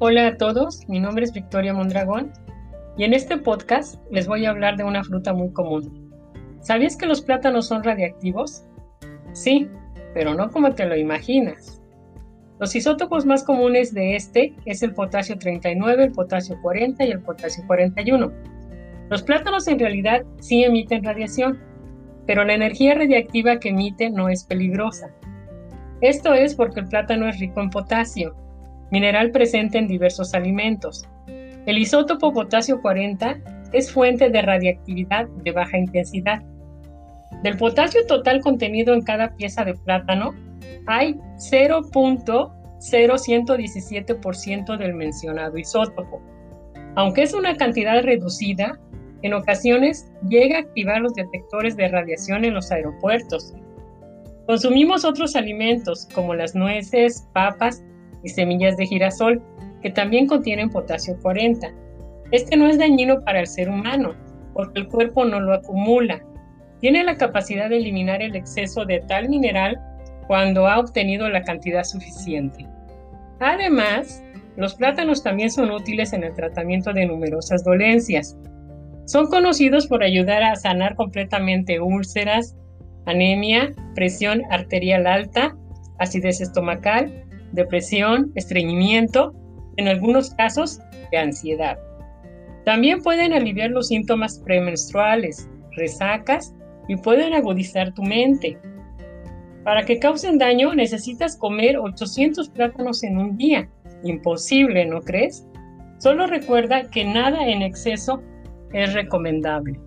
Hola a todos, mi nombre es Victoria Mondragón y en este podcast les voy a hablar de una fruta muy común. ¿Sabías que los plátanos son radiactivos? Sí, pero no como te lo imaginas. Los isótopos más comunes de este es el potasio 39, el potasio 40 y el potasio 41. Los plátanos en realidad sí emiten radiación, pero la energía radiactiva que emite no es peligrosa. Esto es porque el plátano es rico en potasio mineral presente en diversos alimentos. El isótopo potasio 40 es fuente de radiactividad de baja intensidad. Del potasio total contenido en cada pieza de plátano, hay 0.0117% del mencionado isótopo. Aunque es una cantidad reducida, en ocasiones llega a activar los detectores de radiación en los aeropuertos. Consumimos otros alimentos como las nueces, papas y semillas de girasol, que también contienen potasio 40. Este no es dañino para el ser humano, porque el cuerpo no lo acumula. Tiene la capacidad de eliminar el exceso de tal mineral cuando ha obtenido la cantidad suficiente. Además, los plátanos también son útiles en el tratamiento de numerosas dolencias. Son conocidos por ayudar a sanar completamente úlceras, anemia, presión arterial alta, acidez estomacal, depresión, estreñimiento, en algunos casos de ansiedad. También pueden aliviar los síntomas premenstruales, resacas y pueden agudizar tu mente. Para que causen daño necesitas comer 800 plátanos en un día. Imposible, ¿no crees? Solo recuerda que nada en exceso es recomendable.